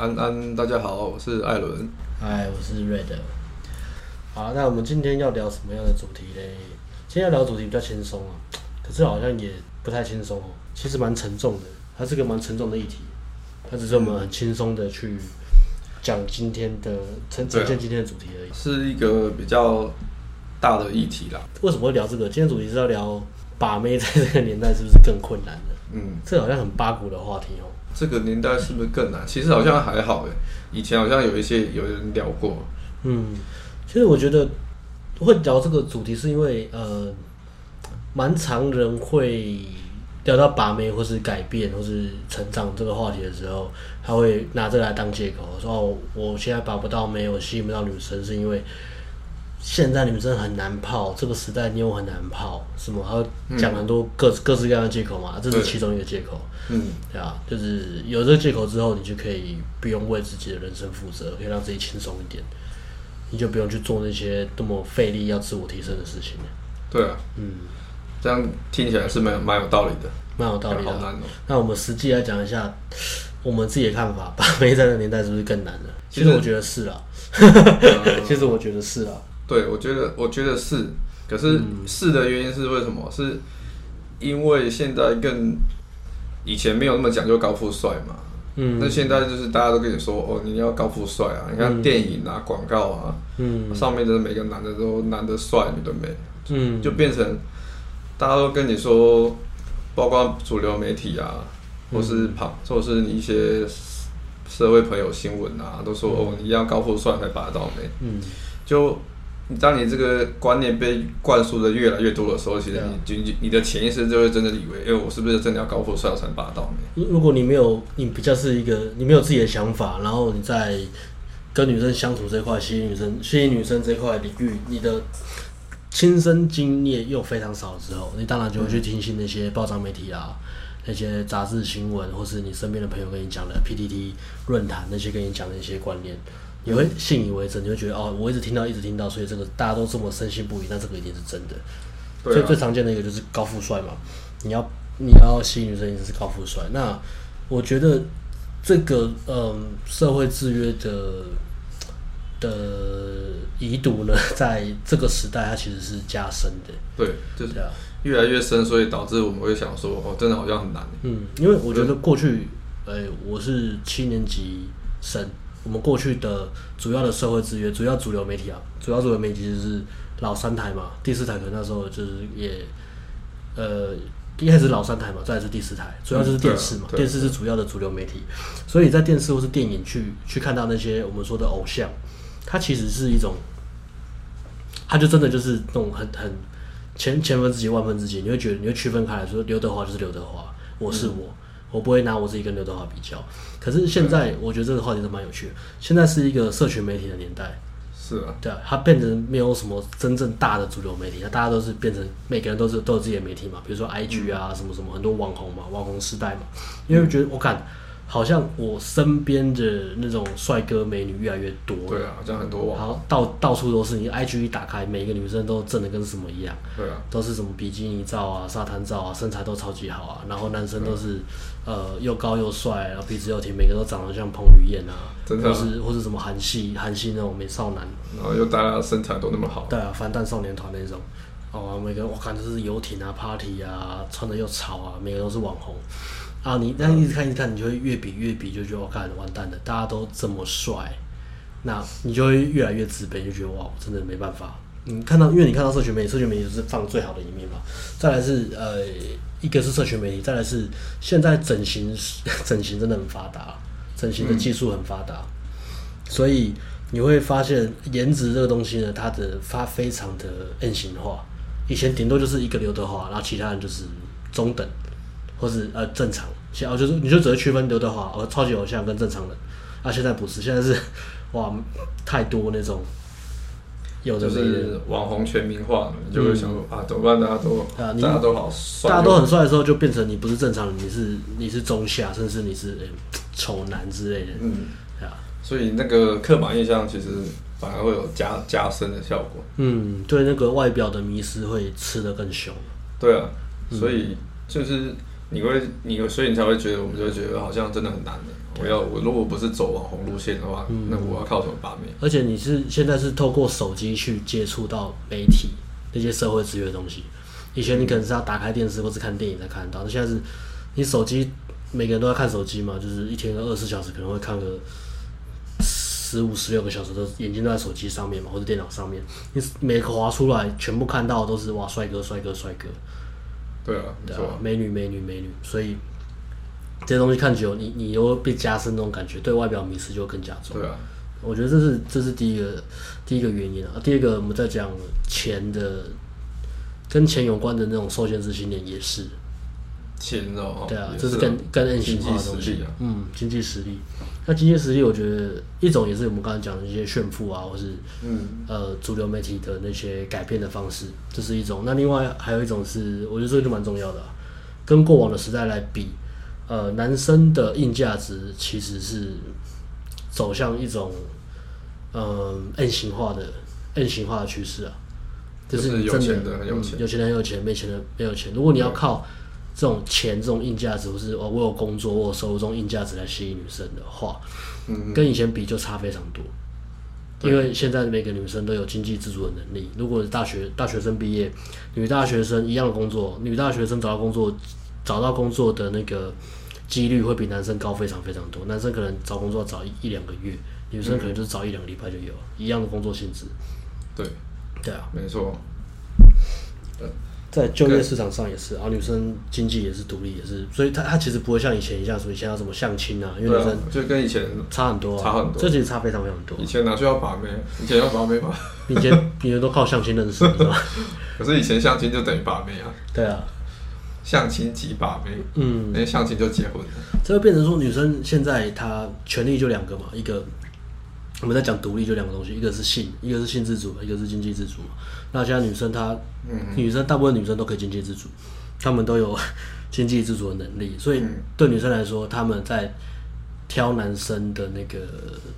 安安，大家好，我是艾伦。嗨，我是 Red。好，那我们今天要聊什么样的主题嘞？今天要聊的主题比较轻松啊，可是好像也不太轻松哦。其实蛮沉重的，它是个蛮沉重的议题。它只是我们很轻松的去讲今天的呈呈现今天的主题而已。是一个比较大的议题啦。为什么会聊这个？今天主题是要聊把妹，在这个年代是不是更困难了？嗯，这好像很八股的话题哦。这个年代是不是更难？其实好像还好诶，以前好像有一些有人聊过。嗯，其实我觉得会聊这个主题，是因为呃，蛮常人会聊到把妹或是改变或是成长这个话题的时候，他会拿这个来当借口，说哦，我现在把不到妹，我吸引不到女生，是因为。现在你们真的很难泡，这个时代妞很难泡，什么？还讲很多各各式各样的借口嘛，这是其中一个借口。嗯，对啊，就是有这个借口之后，你就可以不用为自己的人生负责，可以让自己轻松一点，你就不用去做那些多么费力要自我提升的事情。对啊，嗯，这样听起来是蛮蛮有道理的，蛮有道理的。好难哦。那我们实际来讲一下我们自己的看法，把妹在的年代是不是更难了？其实我觉得是啊，其实我觉得是啊。对，我觉得，我觉得是，可是是的原因是为什么？是因为现在更以前没有那么讲究高富帅嘛。嗯。那现在就是大家都跟你说，哦，你要高富帅啊！你看电影啊、广告啊，嗯，上面的每个男的都男的帅，女的美，嗯，就变成大家都跟你说，包括主流媒体啊，或是旁，或者是你一些社会朋友新闻啊，都说哦，你要高富帅才把得到妹。嗯，就。当你这个观念被灌输的越来越多的时候，其实你你你的潜意识就会真的以为，哎，我是不是真的要高富帅才能霸道呢？如果你没有，你比较是一个，你没有自己的想法，然后你在跟女生相处这块，吸引女生、吸引女生这块领域，你的亲身经验又非常少的时候，你当然就会去听信那些报章媒体啊、那些杂志新闻，或是你身边的朋友跟你讲的 PTT 论坛那些跟你讲的一些观念。你会信以为真，你会觉得哦，我一直听到，一直听到，所以这个大家都这么深信不疑，那这个一定是真的。所以最常见的一个就是高富帅嘛，你要你要吸引女生，一定是高富帅。那我觉得这个嗯，社会制约的的遗毒呢，在这个时代它其实是加深的。对，就是越来越深，所以导致我们会想说，哦，真的好像很难。嗯，因为我觉得过去，哎，我是七年级生。我们过去的主要的社会资源，主要主流媒体啊，主要主流媒体就是老三台嘛，第四台可能那时候就是也，呃，一开始老三台嘛，再来是第四台，主要就是电视嘛，电视是主要的主流媒体，所以在电视或是电影去去看到那些我们说的偶像，它其实是一种，它就真的就是那种很很千千分之几万分之几，你会觉得你会区分开来说，刘德华就是刘德华，我是我。嗯我不会拿我自己跟刘德华比较，可是现在我觉得这个话题都蛮有趣的。现在是一个社群媒体的年代，是啊，对啊，它变成没有什么真正大的主流媒体，那大家都是变成每个人都是都有自己的媒体嘛，比如说 IG 啊，什么什么很多网红嘛，网红时代嘛，因为觉得我看。好像我身边的那种帅哥美女越来越多了，对啊，好像很多网，然后到到处都是，你 IG 一打开，每一个女生都正的跟什么一样，对啊，都是什么比基尼照啊、沙滩照啊，身材都超级好啊，然后男生都是呃又高又帅，然后鼻子又挺，每个都长得像彭于晏啊，真的啊，或是或是什么韩系韩系那种美少男，然后又大家身材都那么好，对啊，防弹少年团那种，哦，每个我看就是游艇啊、party 啊，穿的又潮啊，每个都是网红。啊，你那一直看一直看，你就会越比越比，就觉得我看完蛋了，大家都这么帅，那你就会越来越自卑，就觉得哇，我真的没办法。你看到，因为你看到社群媒体，社群媒体就是放最好的一面嘛。再来是呃，一个是社群媒体，再来是现在整形，整形真的很发达，整形的技术很发达，所以你会发现颜值这个东西呢，它的发非常的 M 型化。以前顶多就是一个刘德华，然后其他人就是中等。或是呃正常，现在就是你就只会区分刘德华呃超级偶像跟正常人，啊现在不是，现在是 哇太多那种，有的是网红全民化，你就会想啊怎么办？大家都啊大家都好帅，大家都很帅的时候，就变成你不是正常人，你是你是中下，甚至你是丑、欸、男之类的，嗯，啊，所以那个刻板印象其实反而会有加加深的效果，嗯，对那个外表的迷失会吃得更凶，对啊，所以就是。你会，你会，所以你才会觉得，我们就会觉得好像真的很难的。我要我如果不是走网红路线的话，嗯、那我要靠什么把面？而且你是现在是透过手机去接触到媒体那些社会资源的东西。以前你可能是要打开电视或是看电影才看得到，那现在是你手机，每个人都在看手机嘛，就是一天二十四小时可能会看个十五十六个小时，都眼睛都在手机上面嘛，或者电脑上面。你每个滑出来，全部看到的都是哇，帅哥帅哥帅哥。对啊，对啊，美女美女美女，所以这些东西看久，你你又被加深那种感觉，对外表迷失就更加重。对啊，我觉得这是这是第一个第一个原因啊。第二个，我们在讲钱的，跟钱有关的那种受限制信念也是。钱哦，对啊，这是更更硬性化的东西。嗯，经济实力。那经济实力，我觉得一种也是我们刚才讲的一些炫富啊，或是嗯呃主流媒体的那些改变的方式，这是一种。那另外还有一种是，我觉得这个就蛮重要的啊，跟过往的时代来比，呃，男生的硬价值其实是走向一种嗯 M 型化的 M 型化的趋势啊，就是你真的，就是有钱的很有钱，有钱的很有钱，没钱的没有钱。如果你要靠这种钱，这种硬价值，或是哦，我有工作，我有收入，这种硬价值来吸引女生的话，嗯，跟以前比就差非常多。因为现在每个女生都有经济自主的能力。如果是大学大学生毕业，女大学生一样的工作，女大学生找到工作，找到工作的那个几率会比男生高非常非常多。男生可能找工作找一一两个月，女生可能就是找一两个礼拜就有，一样的工作性质。对，对啊，没错。在就业市场上也是，然后女生经济也是独立，也是，所以她她其实不会像以前一样，说以前要什么相亲啊，因为女生就跟以前差很多，差很多，这其实差非常非常多。以前哪需要把妹？以前要把妹吗？以前以前都靠相亲认识，是吧？可是以前相亲就等于把妹啊。对啊，相亲即把妹，嗯，那相亲就结婚了。这会变成说，女生现在她权利就两个嘛，一个。我们在讲独立就两个东西，一个是性，一个是性自主，一个是经济自主。那现在女生她，嗯、女生大部分女生都可以经济自主，她们都有 经济自主的能力，所以对女生来说，她们在挑男生的那个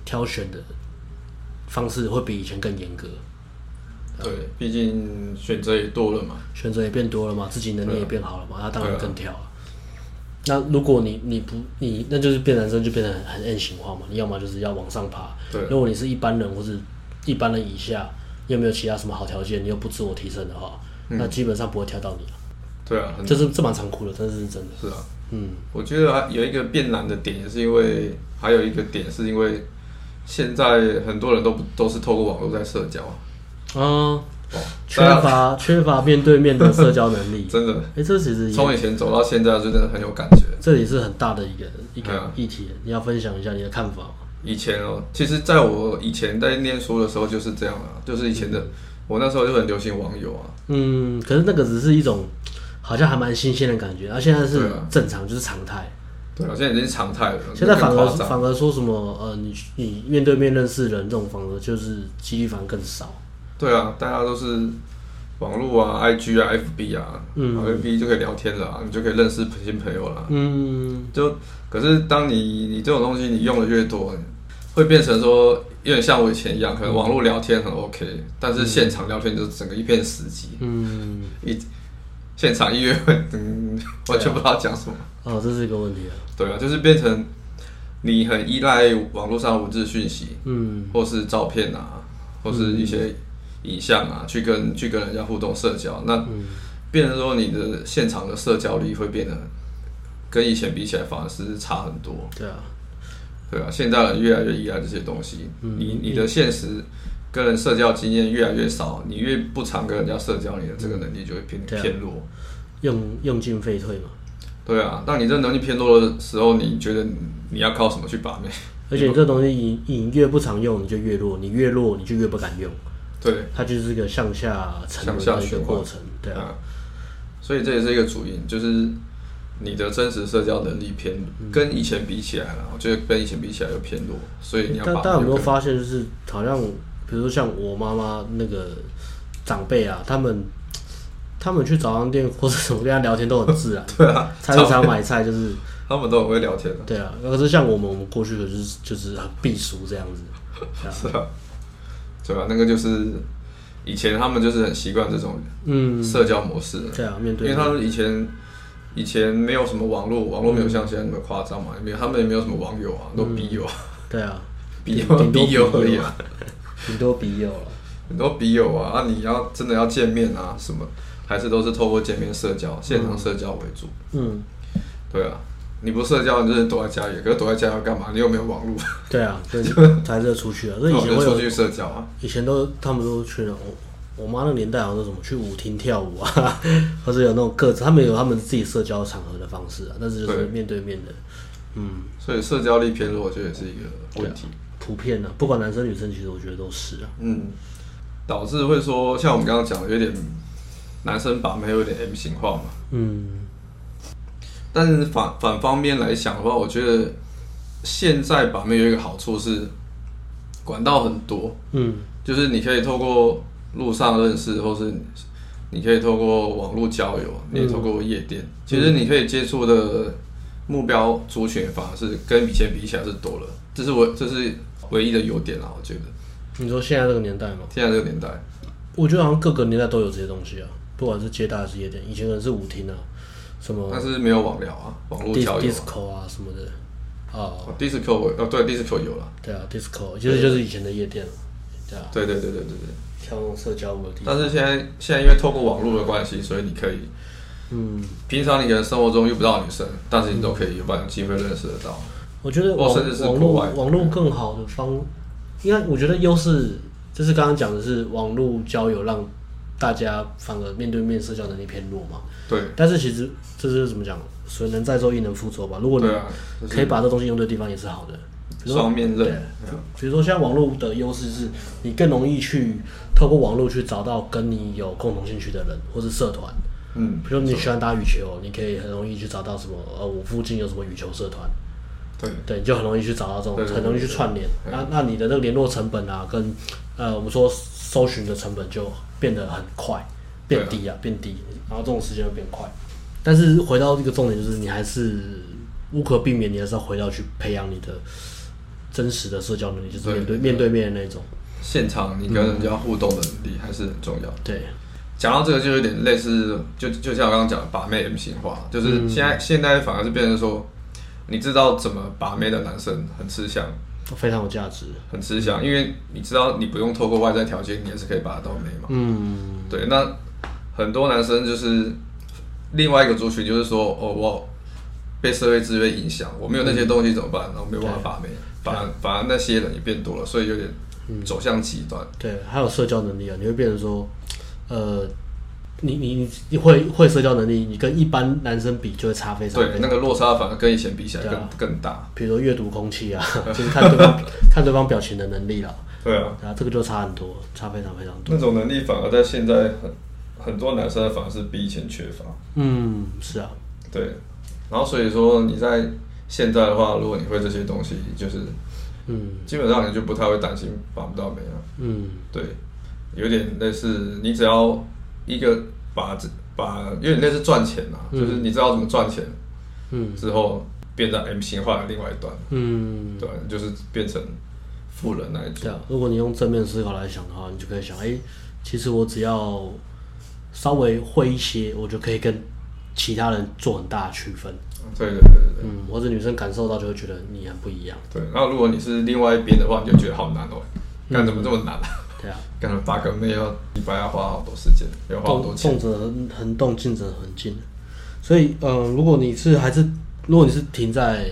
挑选的方式会比以前更严格。对，毕竟选择也多了嘛，选择也变多了嘛，自己能力也变好了嘛，那当然更挑。那如果你你不你那就是变男生就变得很很 M 型化嘛，你要么就是要往上爬。对。如果你是一般人或是一般人以下，又没有其他什么好条件，你又不自我提升的话，嗯、那基本上不会挑到你。对啊，这是这蛮残酷的，这是真的。是啊，嗯，我觉得还有一个变难的点，也是因为还有一个点是因为现在很多人都不都是透过网络在社交啊。嗯。缺乏缺乏面对面的社交能力，真的。哎、欸，这其实从以前走到现在，真的很有感觉。这里是很大的一个一个议题，你要分享一下你的看法吗？以前哦，其实在我以前在念书的时候就是这样啊，就是以前的我那时候就很流行网友啊。嗯，可是那个只是一种好像还蛮新鲜的感觉，而、啊、现在是正常，就是常态。对啊，现在已经是常态了。现在反而反而说什么呃，你你面对面认识人这种方式，就是几率反而更少。对啊，大家都是网络啊，IG 啊，FB 啊，嗯，FB 就可以聊天了，你就可以认识新朋友了。嗯，就可是当你你这种东西你用的越多，会变成说有点像我以前一样，可能网络聊天很 OK，但是现场聊天就整个一片死寂。嗯，一现场音乐会，嗯，完全不知道讲什么。哦，这是一个问题啊。对啊，就是变成你很依赖网络上文字讯息，嗯，或是照片啊，或是一些。影像啊，去跟去跟人家互动社交，那变成说你的现场的社交力会变得跟以前比起来，反而是差很多。对啊，对啊，现在人越来越依赖这些东西。嗯、你你的现实跟人社交经验越来越少，你越不常跟人家社交，你的这个能力就会偏、嗯、偏弱。用用进废退嘛。对啊，当你这能力偏弱的时候，你觉得你要靠什么去把妹？而且这东西你你越不常用，你就越弱，你越弱，你就越不敢用。对，它就是一个向下沉的一个过程，对啊、嗯，所以这也是一个主因，就是你的真实社交能力偏，嗯、跟以前比起来了，我觉得跟以前比起来又偏弱，所以你要把。大家有没有发现，就是好像，比如说像我妈妈那个长辈啊，他们他们去早餐店或者什么跟他聊天都很自然，对啊，菜市场买菜就是他们都很会聊天的，对啊，可是像我们，我们过去可是就是很避俗这样子，是啊。对吧？那个就是以前他们就是很习惯这种嗯社交模式，对啊，面对，因为他们以前以前没有什么网络，网络没有像现在那么夸张嘛，没有他们也没有什么网友啊，都笔友。对啊，笔友笔 友而已啊，很多笔友了，很多笔友啊。啊，你要真的要见面啊，什么还是都是透过见面社交、现场社交为主。嗯，对啊。你不社交，你就是躲在家里。可是躲在家要干嘛？你又没有网络。对啊，所以才是出去啊。那以前会出去社交啊。以前都他们都去了，我，我妈那个年代好像都什么去舞厅跳舞啊，或者有那种各自，他们有他们自己社交场合的方式啊。但是就是面对面的，嗯。所以社交力偏弱，我觉得也是一个问题。啊、普遍的、啊，不管男生女生，其实我觉得都是啊。嗯。导致会说，像我们刚刚讲的，有点男生把妹有点 M 型化嘛。嗯。但是反反方面来想的话，我觉得现在把妹有一个好处是管道很多，嗯，就是你可以透过路上认识，或是你可以透过网络交友，你也透过夜店，嗯、其实你可以接触的目标族群反而是跟以前比起来是多了，这是我这是唯一的优点啊，我觉得。你说现在这个年代吗？现在这个年代，我觉得好像各个年代都有这些东西啊，不管是接待还是夜店，以前可能是舞厅啊。什么？但是没有网聊啊，网络交友啊，disco 啊什么的，哦，disco 哦，对，disco 有了，对啊，disco 其实就是以前的夜店，对啊，对对对对对对，跳社交舞的地方。但是现在现在因为透过网络的关系，所以你可以，嗯，平常你可能生活中遇不到女生，但是你都可以有办法机会认识得到。我觉得网网络网络更好的方，应该我觉得优势就是刚刚讲的是网络交友让。大家反而面对面社交能力偏弱嘛？对。但是其实这是怎么讲？水能载舟，亦能覆舟吧。如果你可以把这东西用对地方，也是好的。双面刃。比如说，像网络的优势是，你更容易去透过网络去找到跟你有共同兴趣的人，或是社团。嗯。比如说你喜欢打羽球，你可以很容易去找到什么？呃，我附近有什么羽球社团？对。对，你就很容易去找到这种，很容易去串联。那那你的那个联络成本啊，跟呃，我们说搜寻的成本就。变得很快，变低啊，变低，然后这种时间会变快。但是回到这个重点，就是你还是无可避免，你还是要回到去培养你的真实的社交能力，就是面对面对面的那种。现场你跟人家互动的能力还是很重要。对，讲到这个就有点类似，就就像我刚刚讲的把妹 M 型化，就是现在现在反而是变成说，你知道怎么把妹的男生很吃香。非常有价值，很吃香，因为你知道，你不用透过外在条件，你也是可以把它到美嘛。嗯，对。那很多男生就是另外一个族群，就是说，哦，我被社会制约影响，我没有那些东西怎么办？然后没有办法把妹，反而反而那些人也变多了，所以有点走向极端。对，还有社交能力啊，你会变成说，呃。你你你你会会社交能力，你跟一般男生比就会差非常多。对，那个落差反而跟以前比起来更、啊、更大。比如说阅读空气啊，就是看对方看对方表情的能力了。对啊，然后这个就差很多，差非常非常多。那种能力反而在现在很很多男生反而是比以前缺乏。嗯，是啊。对，然后所以说你在现在的话，如果你会这些东西，就是嗯，基本上你就不太会担心把不到妹了。嗯，对，有点类似，你只要。一个把这把，因为你那是赚钱嘛，嗯、就是你知道怎么赚钱，嗯，之后变成 M 型化的另外一端，嗯，对，就是变成富人那一种。如果你用正面思考来想的话，你就可以想，哎、欸，其实我只要稍微会一些，我就可以跟其他人做很大的区分。对对对对，嗯，或者女生感受到就会觉得你很不一样。对，然后如果你是另外一边的话，你就觉得好难哦，干怎么这么难啊？嗯对啊，干了八个妹要一般要花好多时间，要花好多钱。动辄很动，静者很静。所以，嗯、呃，如果你是还是，如果你是停在，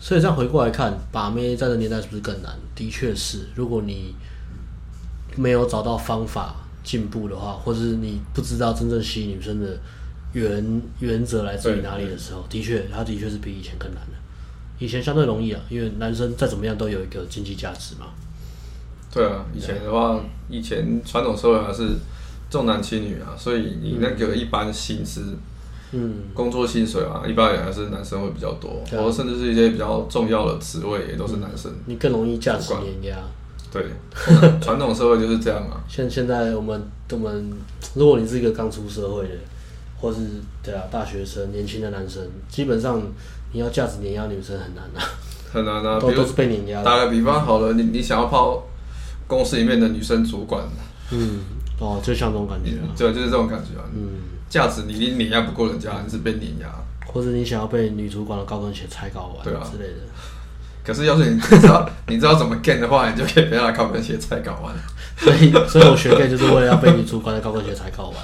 所以这样回过来看，把妹在这年代是不是更难？的确是。如果你没有找到方法进步的话，或者是你不知道真正吸引女生的原原则来自于哪里的时候，的确，它的确是比以前更难的。以前相对容易啊，因为男生再怎么样都有一个经济价值嘛。对啊，以前的话，以前传统社会还是重男轻女啊，所以你那个一般薪资，嗯，工作薪水啊，一般也还是男生会比较多，或者甚至是一些比较重要的职位也都是男生。你更容易价值碾压。对，传统社会就是这样啊。现现在我们我们，如果你是一个刚出社会的，或是对啊大学生、年轻的男生，基本上你要价值碾压女生很难啊，很难啊，都都是被碾压。打个比方好了，你你想要泡。公司里面的女生主管，嗯，哦，就像这种感觉，对，就是这种感觉啊，嗯，价值你碾压不过人家，你是被碾压，或者你想要被女主管的高跟鞋踩睾丸，对啊。之类的。可是要是你 知道你知道怎么 get 的话，你就可以被他高跟鞋踩睾丸。所以，所以我学 gay 就是为了要被女主管的高跟鞋踩睾丸。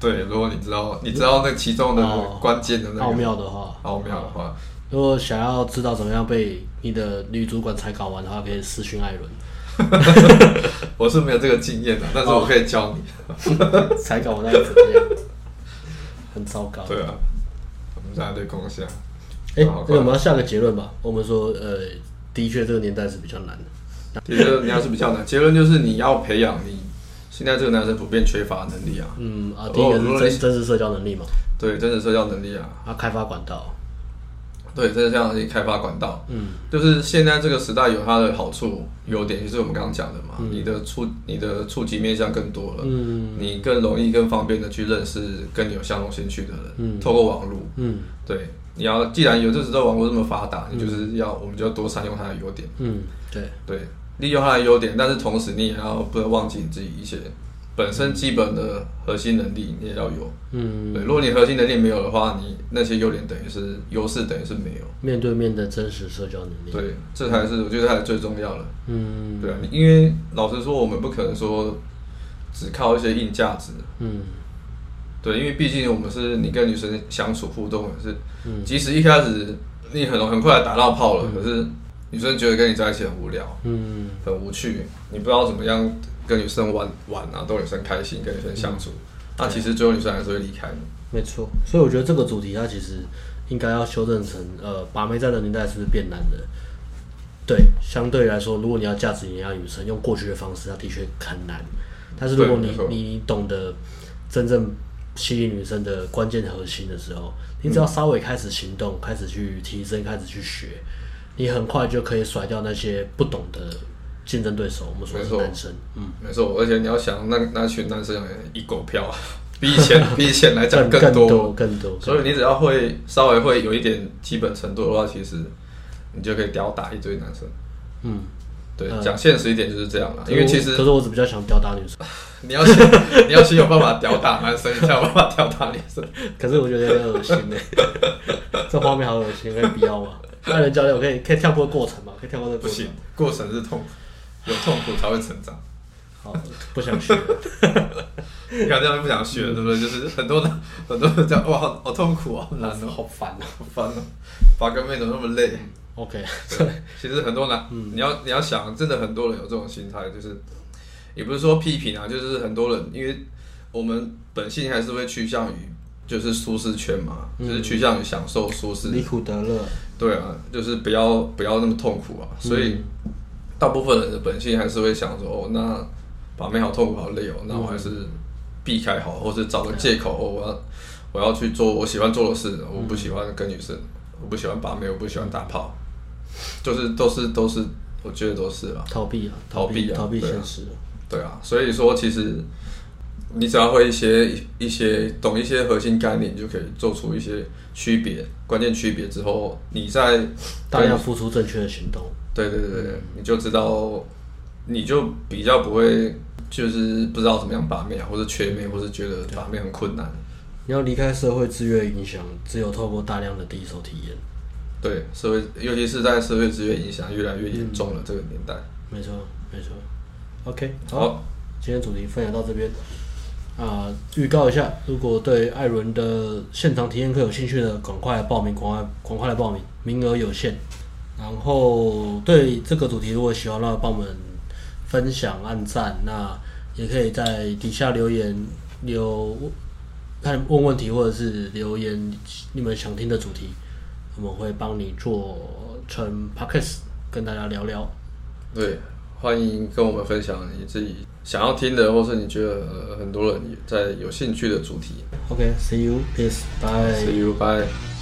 对，如果你知道你知道那其中的关键的那个奥妙的话，奥妙的话，如果想要知道怎么样被你的女主管踩搞完的话，可以私讯艾伦。我是没有这个经验的，但是我可以教你。踩睾丸那个怎么样？很糟糕。对啊，我们现在对共享。哎、欸，那我们要下个结论吧。我们说，呃，的确这个年代是比较难的。的确，年代是比较难。结论就是你要培养你现在这个男生普遍缺乏能力啊。嗯啊，第一个是真真实社交能力嘛。对，真实社交能力啊。啊，开发管道。对，真实社交能力开发管道。嗯，就是现在这个时代有它的好处、优点，就是我们刚刚讲的嘛。嗯、你的触你的触及面向更多了。嗯。你更容易、更方便的去认识跟你有相同兴趣的人。嗯。透过网络。嗯。对。你要既然有这时代网络这么发达，你就是要、嗯、我们就要多善用它的优点。嗯，对对，利用它的优点，但是同时你也要不能忘记你自己一些本身基本的核心能力，你也要有。嗯，对，如果你核心能力没有的话，你那些优点等于是优势，等于是没有。面对面的真实社交能力。对，这才是我觉得才是最重要的。嗯，对啊，因为老实说，我们不可能说只靠一些硬价值。嗯。对，因为毕竟我们是你跟女生相处互动也是，嗯、即使一开始你很很快打到炮了，嗯、可是女生觉得跟你在一起很无聊，嗯，很无趣，你不知道怎么样跟女生玩玩啊，逗女生开心，跟女生相处，那、嗯啊、其实最后女生还是会离开你。没错，所以我觉得这个主题它其实应该要修正成，呃，把妹在的年代是不是变难的？对，相对来说，如果你要价值碾压女生，用过去的方式，它的确很难。但是如果你你懂得真正。吸引女生的关键核心的时候，你只要稍微开始行动，嗯、开始去提升，开始去学，你很快就可以甩掉那些不懂的竞争对手。我们说的是男生，嗯，没错。而且你要想，那那群男生一狗票，比以前 比以前来讲更多更多。所以你只要会稍微会有一点基本程度的话，其实你就可以吊打一堆男生。嗯。对，讲现实一点就是这样了，因为其实，可是我只比较想吊打女生。你要先，你要先有办法吊打男生，你才有办法吊打女生。可是我觉得有点恶心呢，这画面好恶心，可以不要吗？艾伦教练，我可以可以跳过过程吗？可以跳过这个过程？不行，过程是痛苦，有痛苦才会成长。好，不想学。你看这样就不想学了，对不对？就是很多人，很多人讲哇，好痛苦啊，好难哦，好烦啊，好烦啊，把个妹怎么那么累？OK，对，其实很多男，嗯、你要你要想，真的很多人有这种心态，就是也不是说批评啊，就是很多人，因为我们本性还是会趋向于就是舒适圈嘛，嗯、就是趋向于享受舒适，离苦得乐。对啊，就是不要不要那么痛苦啊，所以、嗯、大部分人的本性还是会想说，哦，那把妹好痛苦好累哦，那我还是避开好，或者找个借口，哦，我要我要去做我喜欢做的事，我不喜欢跟女生，我不喜欢把妹，我不喜欢打炮。就是都是都是，我觉得都是了。逃避啊，逃避啊，逃避现实。对啊，所以说其实你只要会一些一些懂一些核心概念，你就可以做出一些区别，关键区别之后，你在大量付出正确的行动。对对对对，你就知道，你就比较不会就是不知道怎么样把妹啊，或者缺妹，或是觉得把妹很困难。你要离开社会制约影响，只有透过大量的第一手体验。对社会，尤其是在社会制约影响越来越严重了这个年代。没错，没错。OK，好，好今天主题分享到这边。啊、呃，预告一下，如果对艾伦的现场体验课有兴趣的，赶快来报名，赶快赶快来报名，名额有限。然后对这个主题如果喜欢的话，帮我们分享、按赞，那也可以在底下留言留看问问题，或者是留言你们想听的主题。我们会帮你做成 podcast 跟大家聊聊。对，欢迎跟我们分享你自己想要听的，或是你觉得很多人在有兴趣的主题。OK，see you，peace，bye，see you，bye。